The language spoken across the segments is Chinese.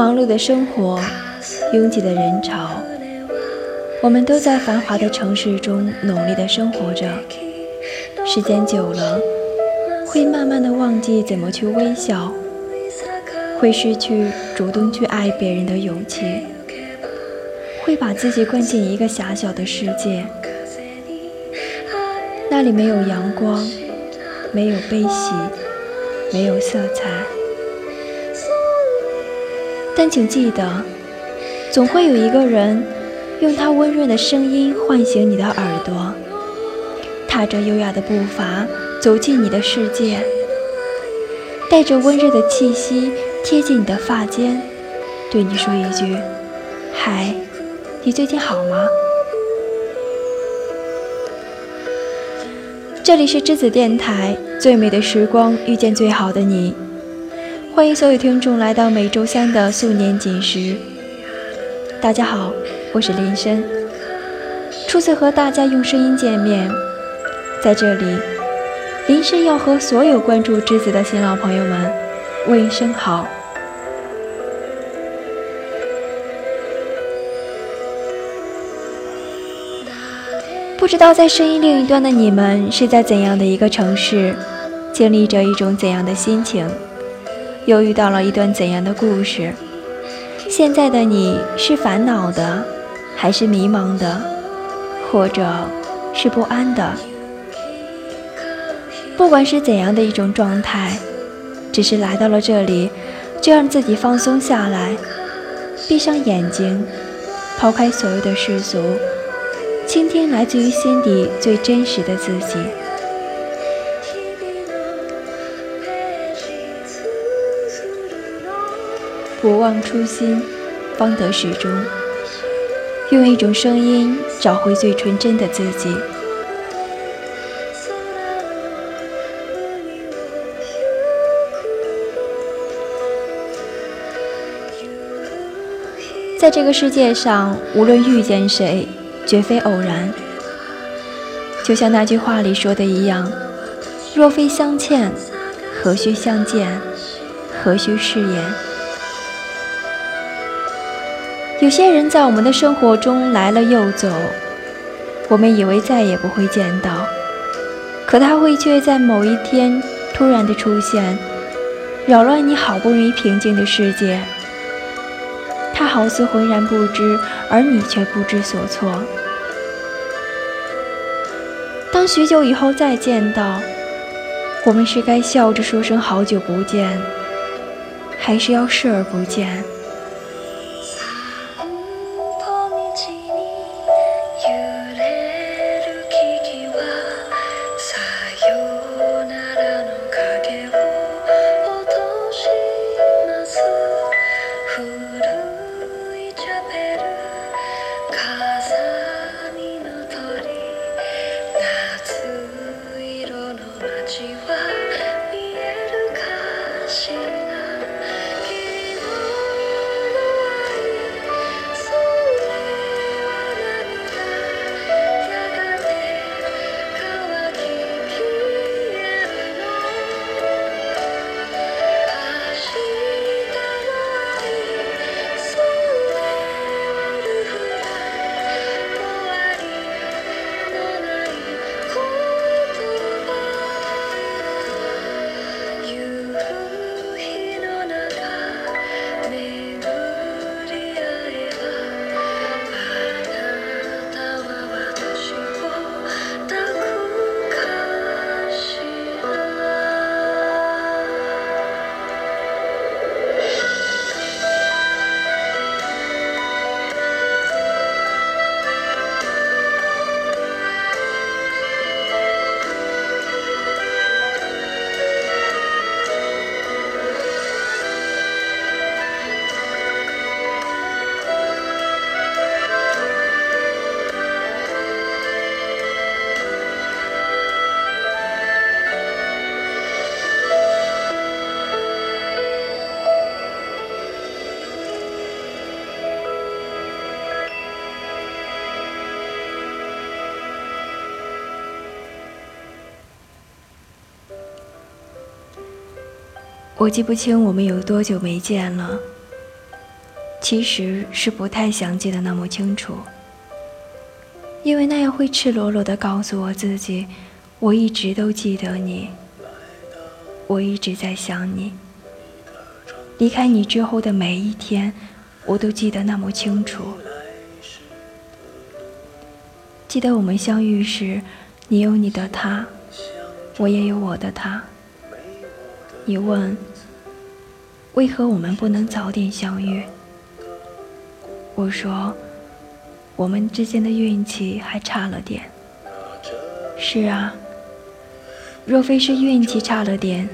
忙碌的生活，拥挤的人潮，我们都在繁华的城市中努力的生活着。时间久了，会慢慢的忘记怎么去微笑，会失去主动去爱别人的勇气，会把自己关进一个狭小的世界，那里没有阳光，没有悲喜，没有色彩。但请记得，总会有一个人，用他温润的声音唤醒你的耳朵。踏着优雅的步伐走进你的世界，带着温热的气息贴近你的发间，对你说一句：“嗨，你最近好吗？”这里是栀子电台，最美的时光遇见最好的你，欢迎所有听众来到每周三的素年锦时。大家好，我是林深，初次和大家用声音见面。在这里，林深要和所有关注栀子的新老朋友们问一声好。不知道在声音另一端的你们是在怎样的一个城市，经历着一种怎样的心情，又遇到了一段怎样的故事？现在的你是烦恼的，还是迷茫的，或者是不安的？不管是怎样的一种状态，只是来到了这里，就让自己放松下来，闭上眼睛，抛开所有的世俗，倾听来自于心底最真实的自己。不忘初心，方得始终。用一种声音找回最纯真的自己。在这个世界上，无论遇见谁，绝非偶然。就像那句话里说的一样：“若非相欠，何须相见？何须誓言？”有些人在我们的生活中来了又走，我们以为再也不会见到，可他会却在某一天突然的出现，扰乱你好不容易平静的世界。他好似浑然不知，而你却不知所措。当许久以后再见到，我们是该笑着说声好久不见，还是要视而不见？我记不清我们有多久没见了，其实是不太想记得那么清楚，因为那样会赤裸裸地告诉我自己，我一直都记得你，我一直在想你。离开你之后的每一天，我都记得那么清楚。记得我们相遇时，你有你的他，我也有我的他。你问，为何我们不能早点相遇？我说，我们之间的运气还差了点。是啊，若非是运气差了点。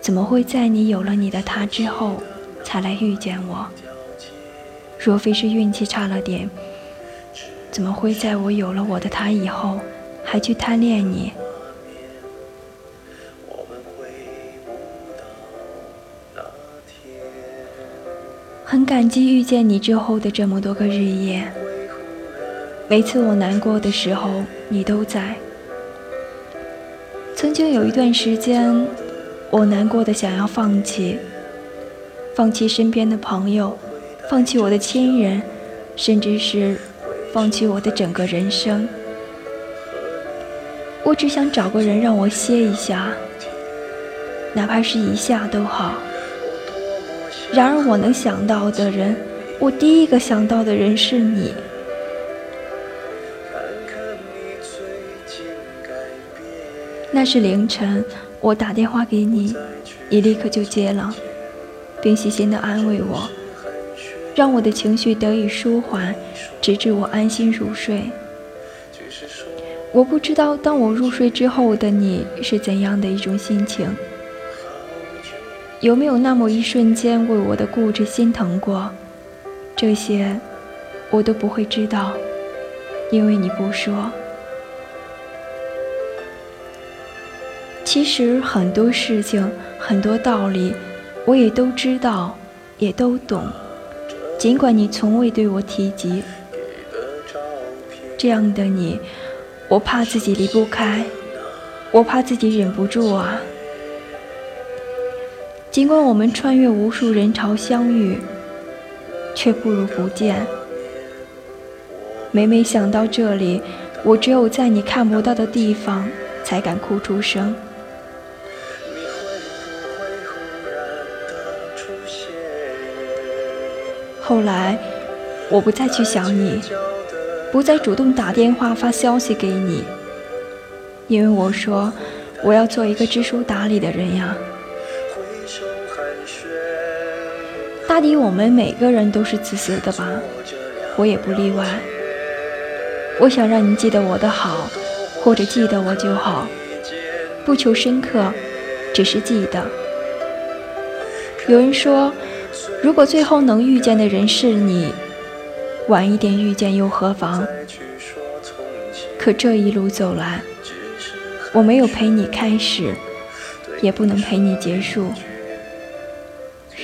怎么会在你有了你的他之后，才来遇见我？若非是运气差了点，怎么会在我有了我的他以后，还去贪恋你？很感激遇见你之后的这么多个日夜，每次我难过的时候，你都在。曾经有一段时间。我难过的想要放弃，放弃身边的朋友，放弃我的亲人，甚至是放弃我的整个人生。我只想找个人让我歇一下，哪怕是一下都好。然而我能想到的人，我第一个想到的人是你。那是凌晨。我打电话给你，你立刻就接了，并细心地安慰我，让我的情绪得以舒缓，直至我安心入睡。我不知道当我入睡之后的你是怎样的一种心情，有没有那么一瞬间为我的固执心疼过？这些我都不会知道，因为你不说。其实很多事情、很多道理，我也都知道，也都懂。尽管你从未对我提及，这样的你，我怕自己离不开，我怕自己忍不住啊。尽管我们穿越无数人潮相遇，却不如不见。每每想到这里，我只有在你看不到的地方，才敢哭出声。后来，我不再去想你，不再主动打电话发消息给你，因为我说我要做一个知书达理的人呀。大抵我们每个人都是自私的吧，我也不例外。我想让你记得我的好，或者记得我就好，不求深刻，只是记得。有人说。如果最后能遇见的人是你，晚一点遇见又何妨？可这一路走来，我没有陪你开始，也不能陪你结束。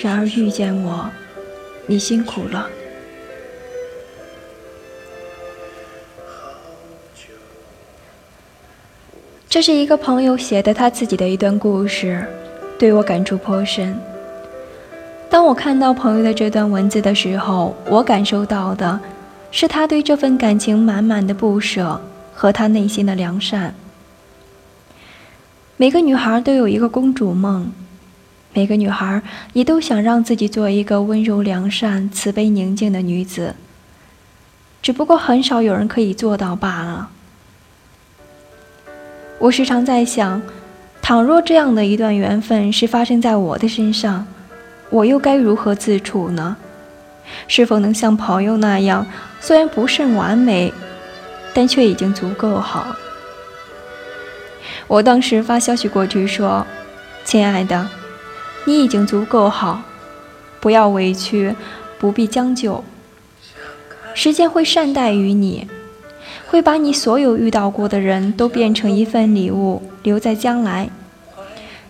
然而遇见我，你辛苦了。这是一个朋友写的他自己的一段故事，对我感触颇深。当我看到朋友的这段文字的时候，我感受到的是他对这份感情满满的不舍和他内心的良善。每个女孩都有一个公主梦，每个女孩也都想让自己做一个温柔良善、慈悲宁静的女子，只不过很少有人可以做到罢了。我时常在想，倘若这样的一段缘分是发生在我的身上。我又该如何自处呢？是否能像朋友那样，虽然不甚完美，但却已经足够好？我当时发消息过去说：“亲爱的，你已经足够好，不要委屈，不必将就。时间会善待于你，会把你所有遇到过的人都变成一份礼物，留在将来。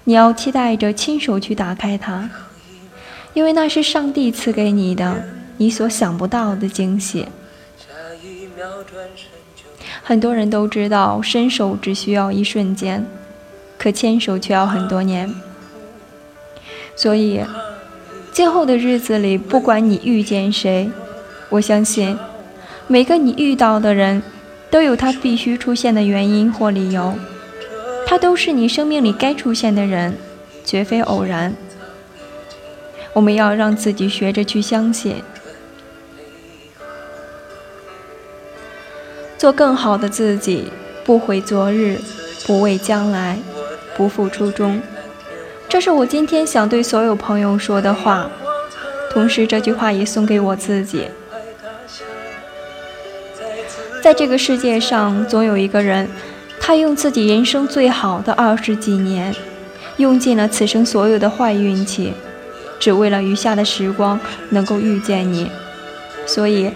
你要期待着亲手去打开它。”因为那是上帝赐给你的，你所想不到的惊喜。很多人都知道，伸手只需要一瞬间，可牵手却要很多年。所以，今后的日子里，不管你遇见谁，我相信每个你遇到的人都有他必须出现的原因或理由，他都是你生命里该出现的人，绝非偶然。我们要让自己学着去相信，做更好的自己，不悔昨日，不畏将来，不负初衷。这是我今天想对所有朋友说的话，同时这句话也送给我自己。在这个世界上，总有一个人，他用自己人生最好的二十几年，用尽了此生所有的坏运气，只为了余下的时光能够遇见你。所以，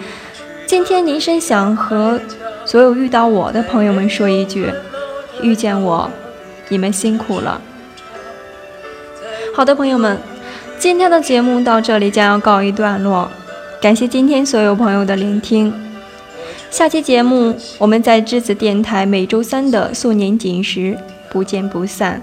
今天林深想和所有遇到我的朋友们说一句：遇见我，你们辛苦了。好的，朋友们，今天的节目到这里将要告一段落，感谢今天所有朋友的聆听。下期节目我们在栀子电台每周三的素年锦时不见不散。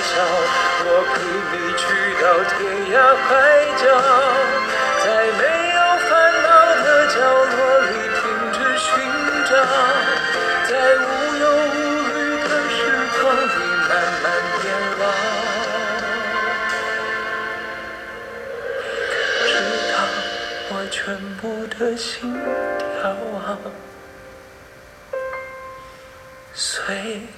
太小，我陪你去到天涯海角，在没有烦恼的角落里停止寻找，在无忧无虑的时光里慢慢变老。知道我全部的心跳啊。随。